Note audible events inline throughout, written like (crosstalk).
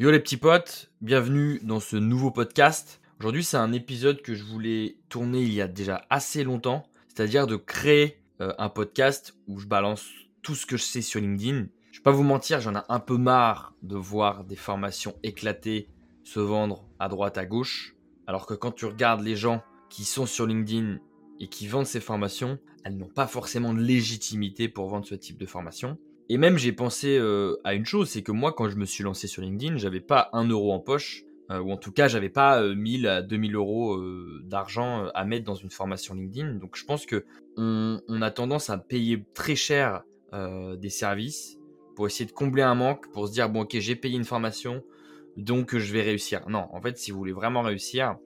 Yo les petits potes, bienvenue dans ce nouveau podcast. Aujourd'hui c'est un épisode que je voulais tourner il y a déjà assez longtemps, c'est-à-dire de créer euh, un podcast où je balance tout ce que je sais sur LinkedIn. Je vais pas vous mentir, j'en ai un peu marre de voir des formations éclatées se vendre à droite à gauche, alors que quand tu regardes les gens qui sont sur LinkedIn et qui vendent ces formations, elles n'ont pas forcément de légitimité pour vendre ce type de formation. Et même j'ai pensé euh, à une chose, c'est que moi quand je me suis lancé sur LinkedIn, j'avais pas un euro en poche, euh, ou en tout cas j'avais pas 1000 euh, à 2000 euros d'argent à mettre dans une formation LinkedIn. Donc je pense que on, a tendance à payer très cher des services pour essayer de combler un manque, pour se dire bon ok j'ai payé une formation, donc je vais réussir. Non, en fait, si vous voulez vraiment réussir,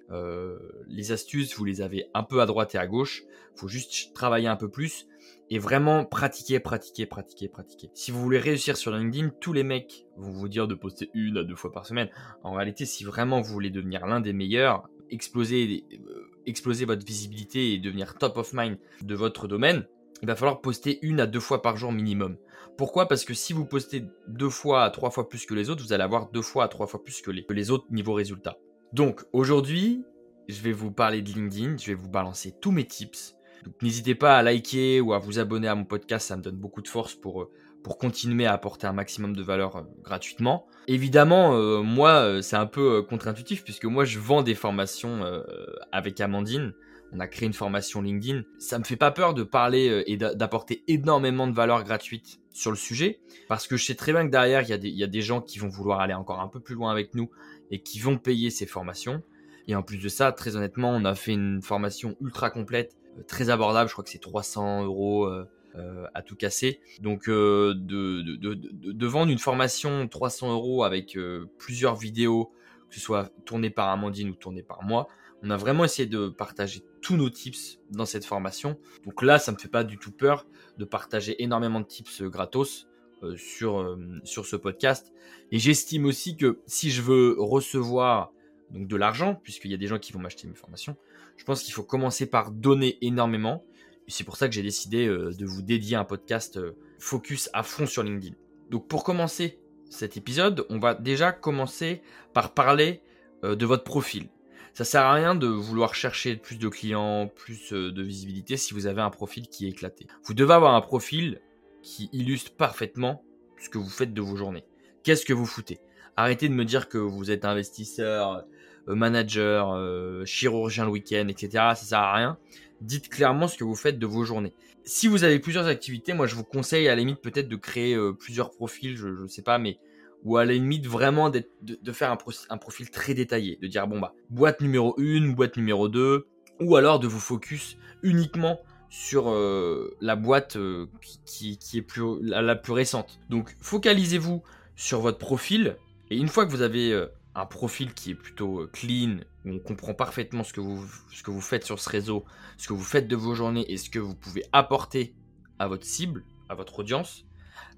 les astuces, vous les avez un peu à droite et à gauche. Il faut juste travailler un peu plus et vraiment pratiquer, pratiquer, pratiquer, pratiquer. Si vous voulez réussir sur LinkedIn, tous les mecs vont vous dire de poster une à deux fois par semaine. En réalité, si vraiment vous voulez devenir l'un des meilleurs, exploser, euh, exploser votre visibilité et devenir top of mind de votre domaine, il va falloir poster une à deux fois par jour minimum. Pourquoi? Parce que si vous postez deux fois à trois fois plus que les autres, vous allez avoir deux fois à trois fois plus que les, que les autres niveau résultats. Donc aujourd'hui, je vais vous parler de LinkedIn, je vais vous balancer tous mes tips n'hésitez pas à liker ou à vous abonner à mon podcast, ça me donne beaucoup de force pour, euh, pour continuer à apporter un maximum de valeur euh, gratuitement. Évidemment, euh, moi, c'est un peu contre-intuitif puisque moi, je vends des formations avec Amandine. On a créé une formation LinkedIn. Ça me fait pas peur de parler et d'apporter énormément de valeur gratuite sur le sujet parce que je sais très bien que derrière, il y, y a des gens qui vont vouloir aller encore un peu plus loin avec nous et qui vont payer ces formations. Et en plus de ça, très honnêtement, on a fait une formation ultra complète très abordable. Je crois que c'est 300 euros euh, euh, à tout casser. Donc euh, de, vendre une formation 300 euros avec plusieurs vidéos, que ce soit tournées par Amandine ou tournées par moi, on a vraiment essayé de partager tous nos tips dans cette formation. Donc là, ça me fait pas du tout peur de partager énormément de tips gratos sur, sur ce podcast. Et j'estime aussi que si je veux recevoir donc de l'argent, puisqu'il y a des gens qui vont m'acheter mes formations, je pense qu'il faut commencer par donner énormément. C'est pour ça que j'ai décidé euh, de vous dédier un podcast euh, focus à fond sur LinkedIn. Donc pour commencer cet épisode, on va déjà commencer par parler euh, de votre profil. Ça sert à rien de vouloir chercher plus de clients, plus de visibilité si vous avez un profil qui est éclaté. Vous devez avoir un profil qui illustre parfaitement ce que vous faites de vos journées. Qu'est-ce que vous foutez? Arrêtez de me dire que vous êtes investisseur, manager, euh, chirurgien le week-end, etc. Ça sert à rien. Dites clairement ce que vous faites de vos journées. Si vous avez plusieurs activités, moi je vous conseille à la limite peut-être de créer euh, plusieurs profils, je ne sais pas, mais ou à la limite vraiment de, faire un, profil très détaillé, de dire bon bah boîte numéro 1, boîte numéro 2, ou alors de vous focus uniquement sur la boîte qui, est la, plus récente. Donc focalisez-vous sur votre profil et une fois que vous avez un profil qui est plutôt euh, clean, où on comprend parfaitement ce que, vous, ce que vous faites sur ce réseau, ce que vous faites de vos journées et ce que vous pouvez apporter à votre cible, à votre audience,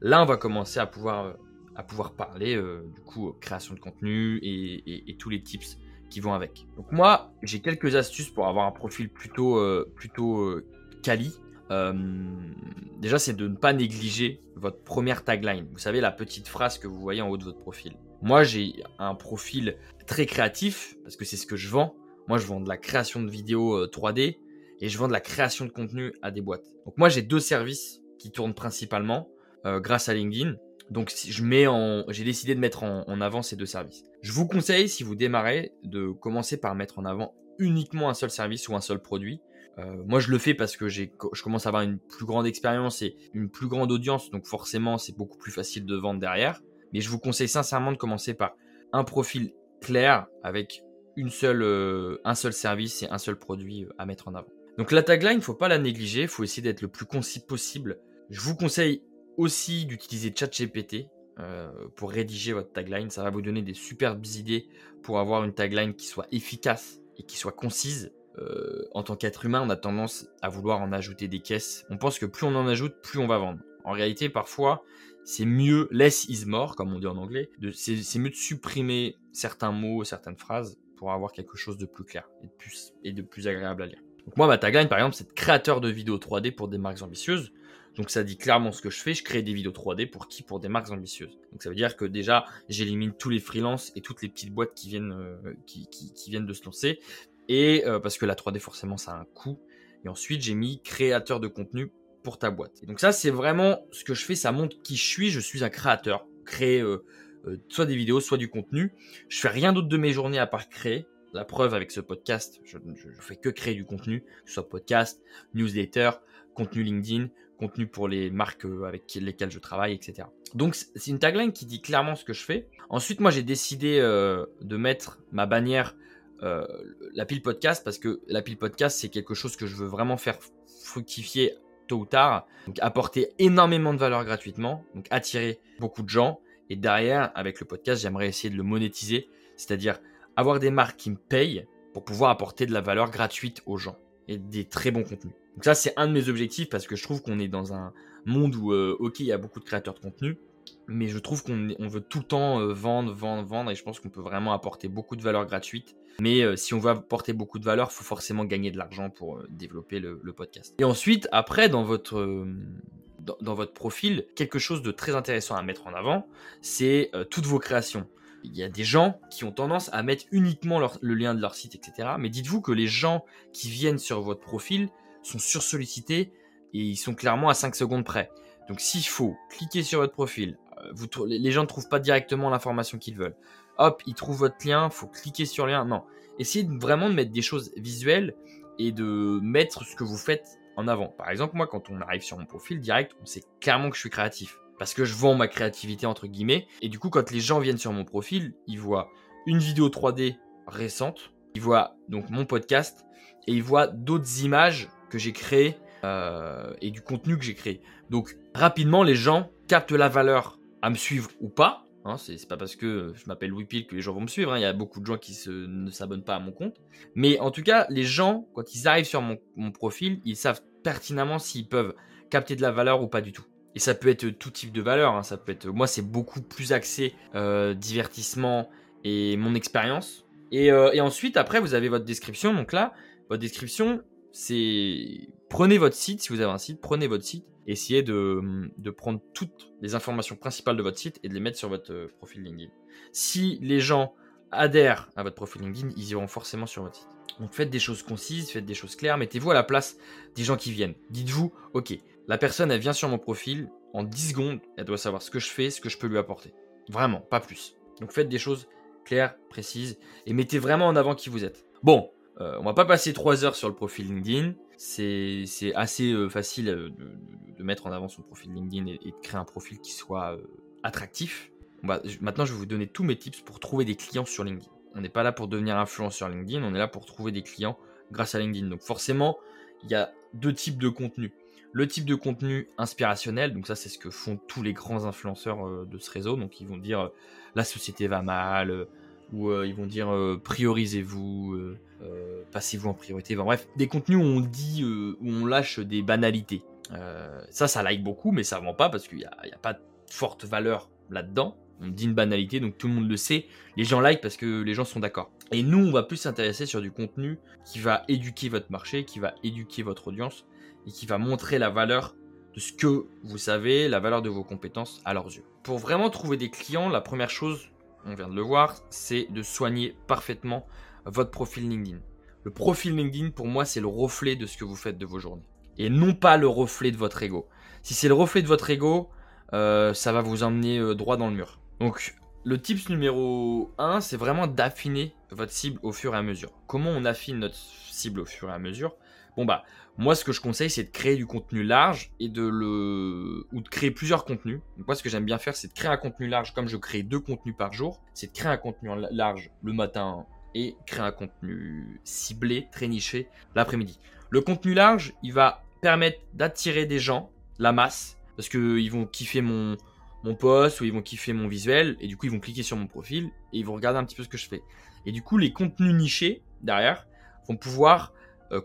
là on va commencer à pouvoir, euh, à pouvoir parler euh, du coup création de contenu et, tous les tips qui vont avec. Donc moi j'ai quelques astuces pour avoir un profil plutôt, plutôt quali. déjà c'est de ne pas négliger votre première tagline. Vous savez la petite phrase que vous voyez en haut de votre profil. Moi, j'ai un profil très créatif parce que c'est ce que je vends. Moi, je vends de la création de vidéos 3D euh, et je vends de la création de contenu à des boîtes. Donc moi, j'ai deux services qui tournent principalement euh, grâce à LinkedIn. Donc je mets en, j'ai décidé de mettre en, avant ces deux services. Je vous conseille, si vous démarrez, de commencer par mettre en avant uniquement un seul service ou un seul produit. Euh, moi, je le fais parce que j'ai, je commence à avoir une plus grande expérience et une plus grande audience, donc forcément, c'est beaucoup plus facile de vendre derrière. Mais je vous conseille sincèrement de commencer par un profil clair avec euh, un seul service et un seul produit euh, à mettre en avant. Donc la tagline, il ne faut pas la négliger, il faut essayer d'être le plus concis possible. Je vous conseille aussi d'utiliser ChatGPT euh, pour rédiger votre tagline. Ça va vous donner des superbes idées pour avoir une tagline qui soit efficace et qui soit concise. en tant qu'être humain, on a tendance à vouloir en ajouter des caisses. On pense que plus on en ajoute, plus on va vendre. En réalité, parfois, c'est mieux, less is more, comme on dit en anglais, c'est mieux de supprimer certains mots, certaines phrases pour avoir quelque chose de plus clair et de plus, et de plus agréable à lire. Donc moi, ma tagline, par exemple, c'est créateur de vidéos 3D pour des marques ambitieuses. Donc ça dit clairement ce que je fais, je crée des vidéos 3D pour qui? Pour des marques ambitieuses. Donc ça veut dire que déjà, j'élimine tous les freelances et toutes les petites boîtes qui viennent, euh, qui, viennent de se lancer. Et euh, parce que la 3D forcément ça a un coût. Et ensuite j'ai mis créateur de contenu pour ta boîte. Donc ça c'est vraiment ce que je fais, ça montre qui je suis, je suis un créateur. Créer euh, soit des vidéos, soit du contenu. Je fais rien d'autre de mes journées à part créer. La preuve avec ce podcast, je, je, fais que créer du contenu, que soit podcast, newsletter, contenu LinkedIn, contenu pour les marques euh, avec lesquelles je travaille, etc. Donc c'est une tagline qui dit clairement ce que je fais. Ensuite, moi j'ai décidé euh, de mettre ma bannière euh, la pile podcast parce que la pile podcast c'est quelque chose que je veux vraiment faire fructifier tôt ou tard. Donc apporter énormément de valeur gratuitement, donc attirer beaucoup de gens. Et derrière, avec le podcast, j'aimerais essayer de le monétiser, c'est-à-dire avoir des marques qui me payent pour pouvoir apporter de la valeur gratuite aux gens et des très bons contenus. Donc ça, c'est un de mes objectifs parce que je trouve qu'on est dans un monde où, euh, ok, il y a beaucoup de créateurs de contenu, mais je trouve qu'on veut tout le temps euh, vendre, vendre, vendre, et je pense qu'on peut vraiment apporter beaucoup de valeur gratuite. Mais euh, si on veut apporter beaucoup de valeur, il faut forcément gagner de l'argent pour développer le, podcast. Et ensuite, après, dans votre, dans, votre profil, quelque chose de très intéressant à mettre en avant, c'est toutes vos créations. Il y a des gens qui ont tendance à mettre uniquement le lien de leur site, etc. Mais dites-vous que les gens qui viennent sur votre profil, sont sursollicités et ils sont clairement à 5 secondes près. Donc s'il faut cliquer sur votre profil, euh, les gens ne trouvent pas directement l'information qu'ils veulent. Hop, ils trouvent votre lien, faut cliquer sur le lien. Non, essayez vraiment de mettre des choses visuelles et de mettre ce que vous faites en avant. Par exemple, moi, quand on arrive sur mon profil direct, on sait clairement que je suis créatif. Parce que je vends ma créativité, entre guillemets. Et du coup, quand les gens viennent sur mon profil, ils voient une vidéo 3D récente, ils voient donc mon podcast, et ils voient d'autres images que j'ai créé euh, et du contenu que j'ai créé. Donc rapidement, les gens captent la valeur à me suivre ou pas. Hein, c'est pas parce que je m'appelle Louis Pile que les gens vont me suivre. Hein. Il y a beaucoup de gens qui ne s'abonnent pas à mon compte. Mais en tout cas, les gens, quand ils arrivent sur mon, profil, ils savent pertinemment s'ils peuvent capter de la valeur ou pas du tout. Et ça peut être tout type de valeur. Hein. Ça peut être, moi, c'est beaucoup plus axé euh, divertissement et mon expérience. Et, euh, et, ensuite, après, vous avez votre description. Donc là, votre description, c'est prenez votre site, si vous avez un site, prenez votre site, essayez de, prendre toutes les informations principales de votre site et de les mettre sur votre euh, profil LinkedIn. Si les gens adhèrent à votre profil LinkedIn, ils iront forcément sur votre site. Donc faites des choses concises, faites des choses claires, mettez-vous à la place des gens qui viennent. Dites-vous, ok, la personne, elle vient sur mon profil, en 10 secondes, elle doit savoir ce que je fais, ce que je peux lui apporter. Vraiment, pas plus. Donc faites des choses claires, précises, et mettez vraiment en avant qui vous êtes. Bon, euh, on va pas passer 3 heures sur le profil LinkedIn. C'est assez euh, facile euh, de, mettre en avant son profil LinkedIn et, de créer un profil qui soit attractif. maintenant, je vais vous donner tous mes tips pour trouver des clients sur LinkedIn. On n'est pas là pour devenir influenceur LinkedIn, on est là pour trouver des clients grâce à LinkedIn. Donc forcément, il y a deux types de contenu. Le type de contenu inspirationnel, donc ça c'est ce que font tous les grands influenceurs de ce réseau. Donc ils vont dire la société va mal, ou ils vont dire priorisez-vous, euh, passez-vous en priorité. bref, des contenus où on dit, euh, où on lâche des banalités. Euh, ça, ça like beaucoup, mais ça vend pas parce qu'il n'y a, a, pas de forte valeur là-dedans. On dit une banalité, donc tout le monde le sait. Les gens like parce que les gens sont d'accord. Et nous, on va plus s'intéresser sur du contenu qui va éduquer votre marché, qui va éduquer votre audience et qui va montrer la valeur de ce que vous savez, la valeur de vos compétences à leurs yeux. Pour vraiment trouver des clients, la première chose, on vient de le voir, c'est de soigner parfaitement votre profil LinkedIn. Le profil LinkedIn, pour moi, c'est le reflet de ce que vous faites de vos journées. Et non pas le reflet de votre ego. Si c'est le reflet de votre ego, euh, ça va vous emmener euh, droit dans le mur. Donc, le tips numéro 1, c'est vraiment d'affiner votre cible au fur et à mesure. Comment on affine notre cible au fur et à mesure? Bon bah, moi ce que je conseille c'est de créer du contenu large et de le ou de créer plusieurs contenus. moi ce que j'aime bien faire c'est de créer un contenu large comme je crée deux contenus par jour, c'est de créer un contenu large le matin et créer un contenu ciblé, très niché l'après-midi. Le contenu large, il va permettre d'attirer des gens, la masse, parce qu'ils vont kiffer mon, mon post ou ils vont kiffer mon visuel et du coup ils vont cliquer sur mon profil et ils vont regarder un petit peu ce que je fais. Et du coup les contenus nichés derrière vont pouvoir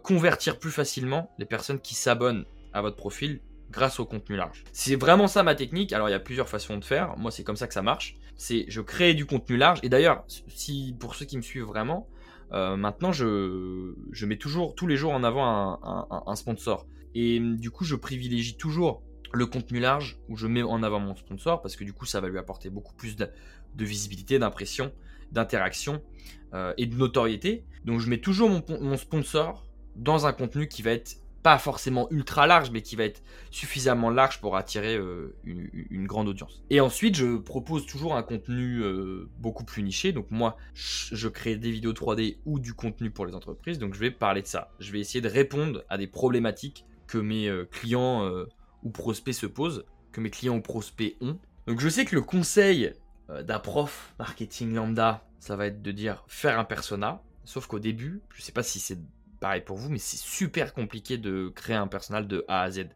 convertir plus facilement les personnes qui s'abonnent à votre profil grâce au contenu large. C'est vraiment ça ma technique. Alors il y a plusieurs façons de faire. Moi c'est comme ça que ça marche c'est je crée du contenu large. Et d'ailleurs, si pour ceux qui me suivent vraiment, euh, maintenant je, je mets toujours tous les jours en avant un, sponsor. Et du coup, je privilégie toujours le contenu large où je mets en avant mon sponsor parce que du coup ça va lui apporter beaucoup plus de, visibilité, d'impression, d'interaction euh, et de notoriété. Donc je mets toujours mon, sponsor dans un contenu qui va être pas forcément ultra large, mais qui va être suffisamment large pour attirer euh, une, grande audience. Et ensuite, je propose toujours un contenu euh, beaucoup plus niché. Donc moi, je crée des vidéos 3D ou du contenu pour les entreprises. Donc je vais parler de ça. Je vais essayer de répondre à des problématiques que mes clients ou prospects se posent, que mes clients ou prospects ont. Donc je sais que le conseil euh, d'un prof marketing lambda, ça va être de dire faire un persona. Sauf qu'au début, je sais pas si c'est pareil pour vous, mais c'est super compliqué de créer un personnel de A à Z.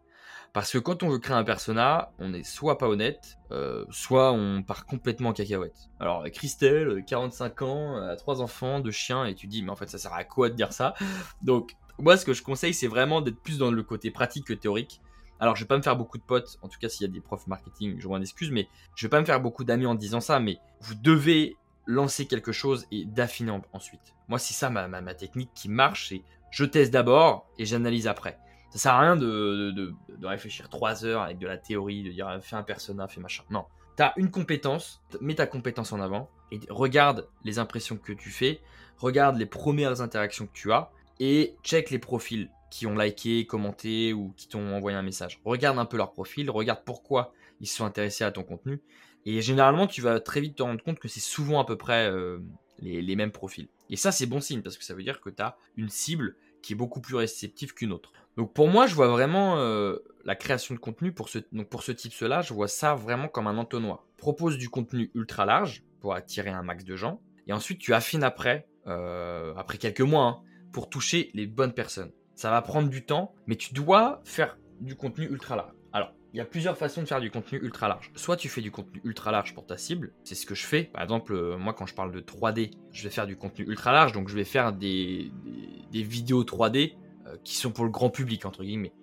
Parce que quand on veut créer un persona, on est soit pas honnête, euh, soit on part complètement en cacahuète. Alors Christelle, 45 ans, a trois enfants, deux chiens, et tu dis mais en fait ça sert à quoi de dire ça? Donc moi ce que je conseille c'est vraiment d'être plus dans le côté pratique que théorique. Alors, je vais pas me faire beaucoup de potes, en tout cas s'il y a des profs marketing, je une excuse, mais je vais pas me faire beaucoup d'amis en disant ça, mais vous devez lancer quelque chose et d'affiner ensuite. Moi, c'est ça ma, ma, technique qui marche, c'est je teste d'abord et j'analyse après. Ça sert à rien de, de, de, réfléchir trois heures avec de la théorie, de dire fais un persona, fais machin. Non. Tu as une compétence, mets ta compétence en avant et regarde les impressions que tu fais, regarde les premières interactions que tu as et check les profils qui ont liké, commenté ou qui t'ont envoyé un message. Regarde un peu leur profil, regarde pourquoi ils se sont intéressés à ton contenu. Et généralement, tu vas très vite te rendre compte que c'est souvent à peu près euh, les, mêmes profils. Et ça, c'est bon signe parce que ça veut dire que tu as une cible qui est beaucoup plus réceptive qu'une autre. Donc pour moi, je vois vraiment euh, la création de contenu pour ce, donc pour ce type cela, je vois ça vraiment comme un entonnoir. Propose du contenu ultra large pour attirer un max de gens. Et ensuite, tu affines après, euh, après quelques mois, hein, pour toucher les bonnes personnes. Ça va prendre du temps, mais tu dois faire du contenu ultra large. Alors, il y a plusieurs façons de faire du contenu ultra large. Soit tu fais du contenu ultra large pour ta cible, c'est ce que je fais. Par exemple, euh, moi quand je parle de 3D, je vais faire du contenu ultra large, donc je vais faire des, vidéos 3D euh, qui sont pour le grand public, entre guillemets.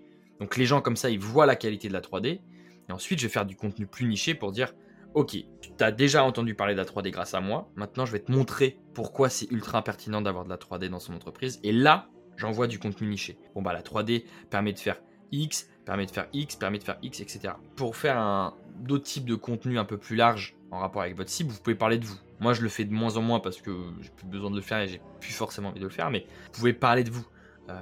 Donc les gens comme ça, ils voient la qualité de la 3D. Et ensuite, je vais faire du contenu plus niché pour dire, ok, tu as déjà entendu parler de la 3D grâce à moi, maintenant je vais te montrer pourquoi c'est ultra pertinent d'avoir de la 3D dans son entreprise. Et là, j'envoie du contenu niché. Bon bah la 3D permet de faire X, permet de faire X, permet de faire X, etc. Pour faire un d'autres types de contenu un peu plus large en rapport avec votre cible, vous pouvez parler de vous. Moi je le fais de moins en moins parce que j'ai plus besoin de le faire et j'ai plus forcément envie de le faire, mais vous pouvez parler de vous. Euh,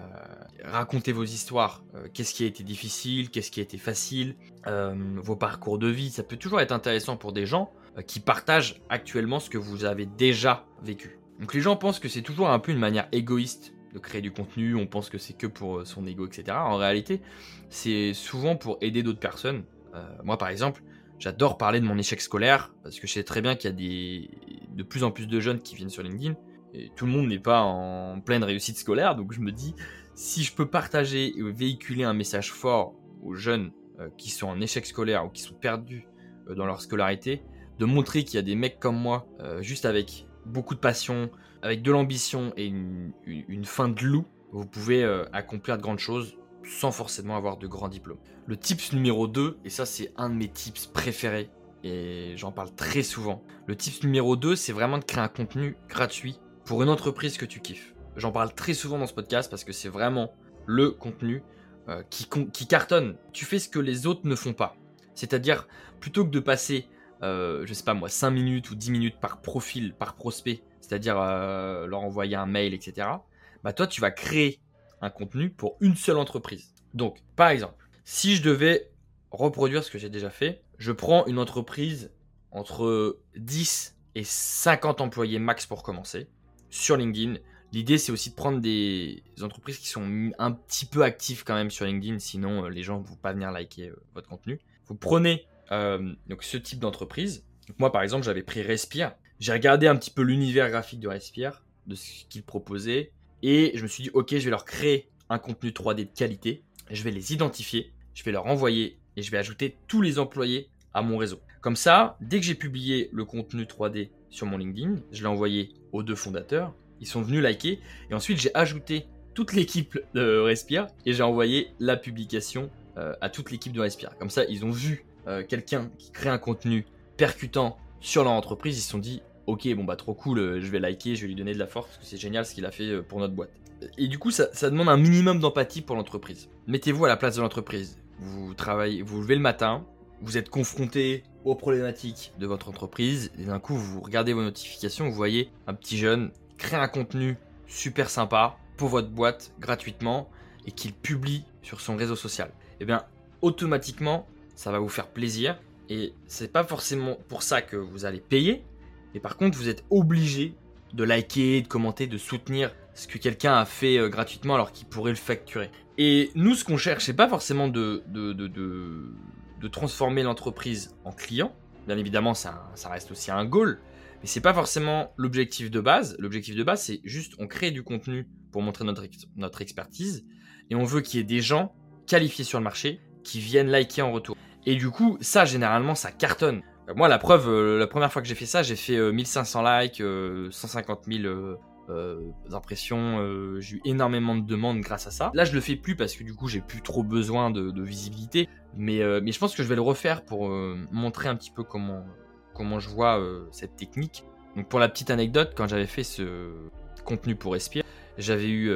raconter vos histoires, euh, qu'est-ce qui a été difficile, qu'est-ce qui a été facile, euh, vos parcours de vie, ça peut toujours être intéressant pour des gens qui partagent actuellement ce que vous avez déjà vécu. Donc les gens pensent que c'est toujours un peu une manière égoïste de créer du contenu, on pense que c'est que pour euh, son ego, etc. En réalité, c'est souvent pour aider d'autres personnes. Euh, moi, par exemple, j'adore parler de mon échec scolaire parce que je sais très bien qu'il y a des, de plus en plus de jeunes qui viennent sur LinkedIn et tout le monde n'est pas en pleine réussite scolaire. Donc je me dis, si je peux partager et véhiculer un message fort aux jeunes euh, qui sont en échec scolaire ou qui sont perdus dans leur scolarité, de montrer qu'il y a des mecs comme moi, juste avec beaucoup de passion, avec de l'ambition et une, fin de loup, vous pouvez euh, accomplir de grandes choses sans forcément avoir de grands diplômes. Le tips numéro 2, et ça c'est un de mes tips préférés, et j'en parle très souvent. Le tips numéro 2, c'est vraiment de créer un contenu gratuit pour une entreprise que tu kiffes. J'en parle très souvent dans ce podcast parce que c'est vraiment le contenu euh, qui, cartonne. Tu fais ce que les autres ne font pas. C'est-à-dire, plutôt que de passer, je sais pas moi, 5 minutes ou 10 minutes par profil, par prospect, c'est-à-dire euh, leur envoyer un mail, etc., bah toi, tu vas créer un contenu pour une seule entreprise. Donc, par exemple, si je devais reproduire ce que j'ai déjà fait, je prends une entreprise entre 10 et 50 employés max pour commencer sur LinkedIn. L'idée, c'est aussi de prendre des entreprises qui sont un petit peu actives quand même sur LinkedIn, sinon euh, les gens ne vont pas venir liker euh, votre contenu. Vous prenez donc ce type d'entreprise. Moi, par exemple, j'avais pris Respire. J'ai regardé un petit peu l'univers graphique de Respire, de ce qu'ils proposaient, et je me suis dit, ok, je vais leur créer un contenu 3D de qualité, je vais les identifier, je vais leur envoyer, et je vais ajouter tous les employés à mon réseau. Comme ça, dès que j'ai publié le contenu 3D sur mon LinkedIn, je l'ai envoyé aux deux fondateurs, ils sont venus liker, et ensuite j'ai ajouté toute l'équipe de Respire, et j'ai envoyé la publication euh, à toute l'équipe de Respire. Comme ça, ils ont vu euh, quelqu'un qui crée un contenu percutant sur leur entreprise, ils se sont dit ok bon bah trop cool, euh, je vais liker, je vais lui donner de la force parce que c'est génial ce qu'il a fait euh, pour notre boîte. Et du coup ça, demande un minimum d'empathie pour l'entreprise. Mettez-vous à la place de l'entreprise. vous travaillez, vous levez le matin, vous êtes confronté aux problématiques de votre entreprise et d'un coup vous regardez vos notifications, vous voyez un petit jeune créer un contenu super sympa pour votre boîte gratuitement et qu'il publie sur son réseau social. Et eh bien automatiquement ça va vous faire plaisir et c'est pas forcément pour ça que vous allez payer, mais par contre vous êtes obligé de liker, de commenter, de soutenir ce que quelqu'un a fait euh, gratuitement alors qu'il pourrait le facturer. Et nous, ce qu'on cherche, c'est pas forcément de, de, de, transformer l'entreprise en client. Bien évidemment, ça, ça reste aussi un goal, mais c'est pas forcément l'objectif de base. L'objectif de base, c'est juste on crée du contenu pour montrer notre, notre expertise et on veut qu'il y ait des gens qualifiés sur le marché qui viennent liker en retour. Et du coup, ça, généralement, ça cartonne. Moi, la preuve, euh, la première fois que j'ai fait ça, j'ai fait 1500 euh, likes, 150 000 euh, impressions. Euh, j'ai eu énormément de demandes grâce à ça. Là, je le fais plus parce que du coup, j'ai plus trop besoin de, visibilité. Mais, euh, mais je pense que je vais le refaire pour montrer un petit peu comment, comment je vois cette technique. Donc, pour la petite anecdote, quand j'avais fait ce contenu pour Respire, j'avais eu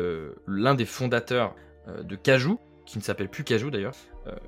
l'un des fondateurs de Cajou, qui ne s'appelle plus Cajou d'ailleurs,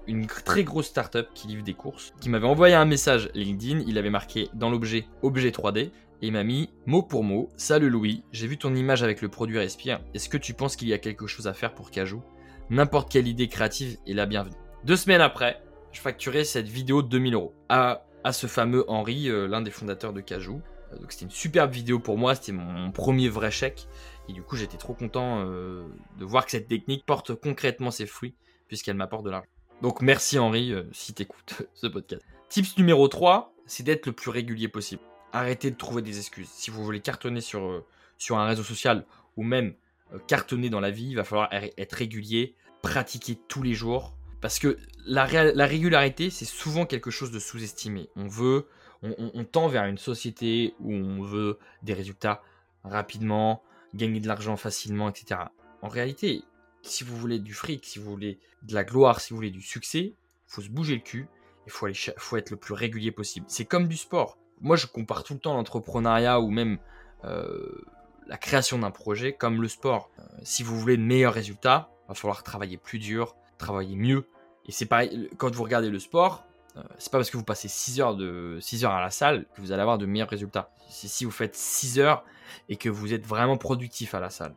une très grosse startup qui livre des courses, qui m'avait envoyé un message LinkedIn. Il avait marqué dans l'objet objet 3D et il m'a mis mot pour mot Salut Louis, j'ai vu ton image avec le produit Respire. Est-ce que tu penses qu'il y a quelque chose à faire pour Cajou? N'importe quelle idée créative est la bienvenue. Deux semaines après, je facturais cette vidéo de 2000 euros à, à ce fameux Henri, euh, l'un des fondateurs de Cajou. Euh, donc c'était une superbe vidéo pour moi, c'était mon, premier vrai chèque. Et du coup, j'étais trop content euh, de voir que cette technique porte concrètement ses fruits, puisqu'elle m'apporte de l'argent. Donc merci Henri, si t'écoutes (laughs) ce podcast. Tips numéro 3, c'est d'être le plus régulier possible arrêtez de trouver des excuses. Si vous voulez cartonner sur, euh, sur un réseau social ou même euh, cartonner dans la vie, il va falloir être régulier, pratiquer tous les jours. Parce que la, la régularité, c'est souvent quelque chose de sous-estimé. On veut, on, tend vers une société où on veut des résultats rapidement, gagner de l'argent facilement, etc. En réalité, si vous voulez du fric, si vous voulez de la gloire, si vous voulez du succès, faut se bouger le cul. Il faut, faut être le plus régulier possible. C'est comme du sport moi je compare tout le temps l'entrepreneuriat ou même euh, la création d'un projet comme le sport. Euh, si vous voulez de meilleurs résultats, va falloir travailler plus dur, travailler mieux. Et c'est pareil, quand vous regardez le sport, euh, c'est pas parce que vous passez 6 heures, de, 6 heures à la salle que vous allez avoir de meilleurs résultats. C'est si vous faites 6 heures et que vous êtes vraiment productif à la salle.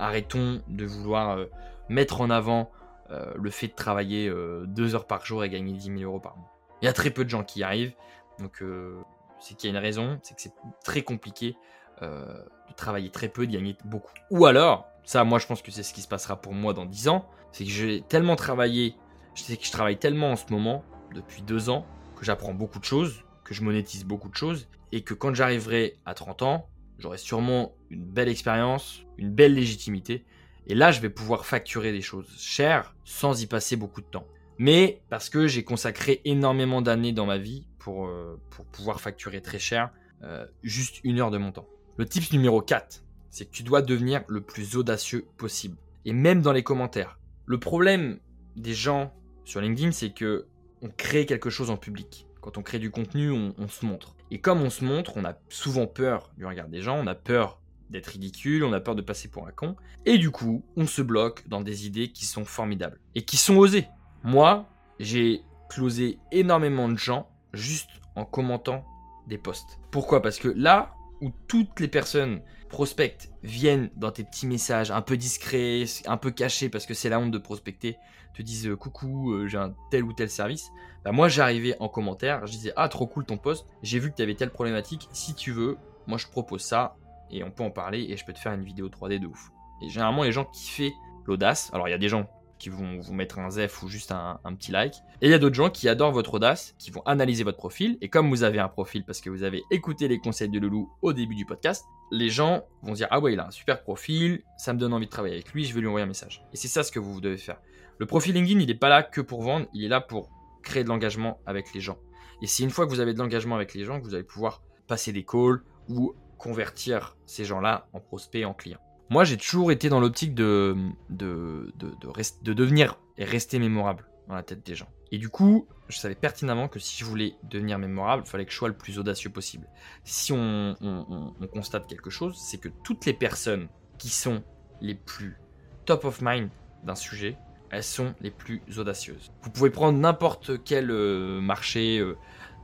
Arrêtons de vouloir mettre en avant le fait de travailler 2 heures par jour et gagner 10 000 euros par mois. Il y a très peu de gens qui y arrivent. Donc c'est qu'il y a une raison, c'est que c'est très compliqué euh, de travailler très peu, de gagner beaucoup. Ou alors, ça, moi, je pense que c'est ce qui se passera pour moi dans 10 ans, c'est que j'ai tellement travaillé, je sais que je travaille tellement en ce moment, depuis 2 ans, que j'apprends beaucoup de choses, que je monétise beaucoup de choses, et que quand j'arriverai à 30 ans, j'aurai sûrement une belle expérience, une belle légitimité, et là, je vais pouvoir facturer des choses chères sans y passer beaucoup de temps. Mais parce que j'ai consacré énormément d'années dans ma vie pour, euh, pouvoir facturer très cher euh, juste une heure de mon temps. Le tips numéro 4, c'est que tu dois devenir le plus audacieux possible. Et même dans les commentaires. Le problème des gens sur LinkedIn, c'est que on crée quelque chose en public. Quand on crée du contenu, on, on, se montre. Et comme on se montre, on a souvent peur du regard des gens, on a peur d'être ridicule, on a peur de passer pour un con. Et du coup, on se bloque dans des idées qui sont formidables. Et qui sont osées. Moi, j'ai closé énormément de gens juste en commentant des posts. Pourquoi? Parce que là où toutes les personnes prospectent viennent dans tes petits messages un peu discrets, un peu cachés parce que c'est la honte de prospecter, te disent euh, coucou, euh, j'ai un tel ou tel service. Bah moi j'arrivais en commentaire, je disais ah trop cool ton post, j'ai vu que tu avais telle problématique, si tu veux, moi je propose ça et on peut en parler et je peux te faire une vidéo 3D de ouf. Et généralement les gens kiffaient l'audace. Alors il y a des gens qui vont vous mettre un zef ou juste un, petit like. Et il y a d'autres gens qui adorent votre audace, qui vont analyser votre profil. Et comme vous avez un profil parce que vous avez écouté les conseils de Loulou au début du podcast, les gens vont dire Ah ouais, il a un super profil, ça me donne envie de travailler avec lui, je vais lui envoyer un message. Et c'est ça ce que vous devez faire. Le profil LinkedIn, il n'est pas là que pour vendre, il est là pour créer de l'engagement avec les gens. Et c'est une fois que vous avez de l'engagement avec les gens que vous allez pouvoir passer des calls ou convertir ces gens-là en prospects, en clients. Moi, j'ai toujours été dans l'optique de de, de, de, devenir et rester mémorable dans la tête des gens. Et du coup, je savais pertinemment que si je voulais devenir mémorable, il fallait que je sois le plus audacieux possible. Si on, on constate quelque chose, c'est que toutes les personnes qui sont les plus top of mind d'un sujet elles sont les plus audacieuses. Vous pouvez prendre n'importe quel euh, marché, euh,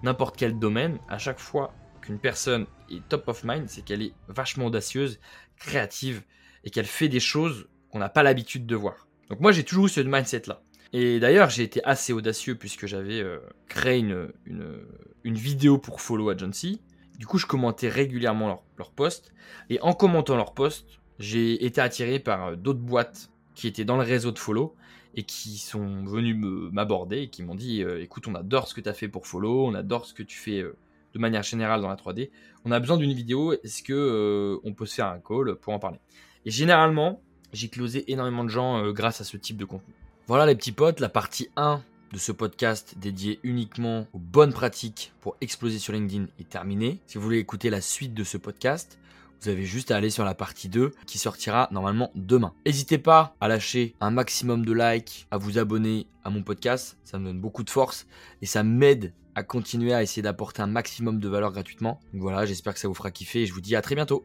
n'importe quel domaine, à chaque fois qu'une personne est top of mind, c'est qu'elle est vachement audacieuse, créative, et qu'elle fait des choses qu'on n'a pas l'habitude de voir. Donc moi j'ai toujours eu ce mindset-là. Et d'ailleurs j'ai été assez audacieux puisque j'avais euh, créé une, une, vidéo pour Follow Agency. Du coup je commentais régulièrement leurs leur posts. Et en commentant leurs posts, j'ai été attiré par d'autres boîtes qui étaient dans le réseau de Follow et qui sont venus m'aborder et qui m'ont dit euh, écoute, on adore ce que tu as fait pour Follow, on adore ce que tu fais euh, de manière générale dans la 3D. On a besoin d'une vidéo, est-ce que euh, on peut se faire un call pour en parler? Et généralement, j'ai closé énormément de gens grâce à ce type de contenu. Voilà les petits potes, la partie 1 de ce podcast dédié uniquement aux bonnes pratiques pour exploser sur LinkedIn est terminée. Si vous voulez écouter la suite de ce podcast, vous avez juste à aller sur la partie 2 qui sortira normalement demain. N'hésitez pas à lâcher un maximum de likes, à vous abonner à mon podcast, ça me donne beaucoup de force et ça m'aide à continuer à essayer d'apporter un maximum de valeur gratuitement. Donc voilà, j'espère que ça vous fera kiffer et je vous dis à très bientôt.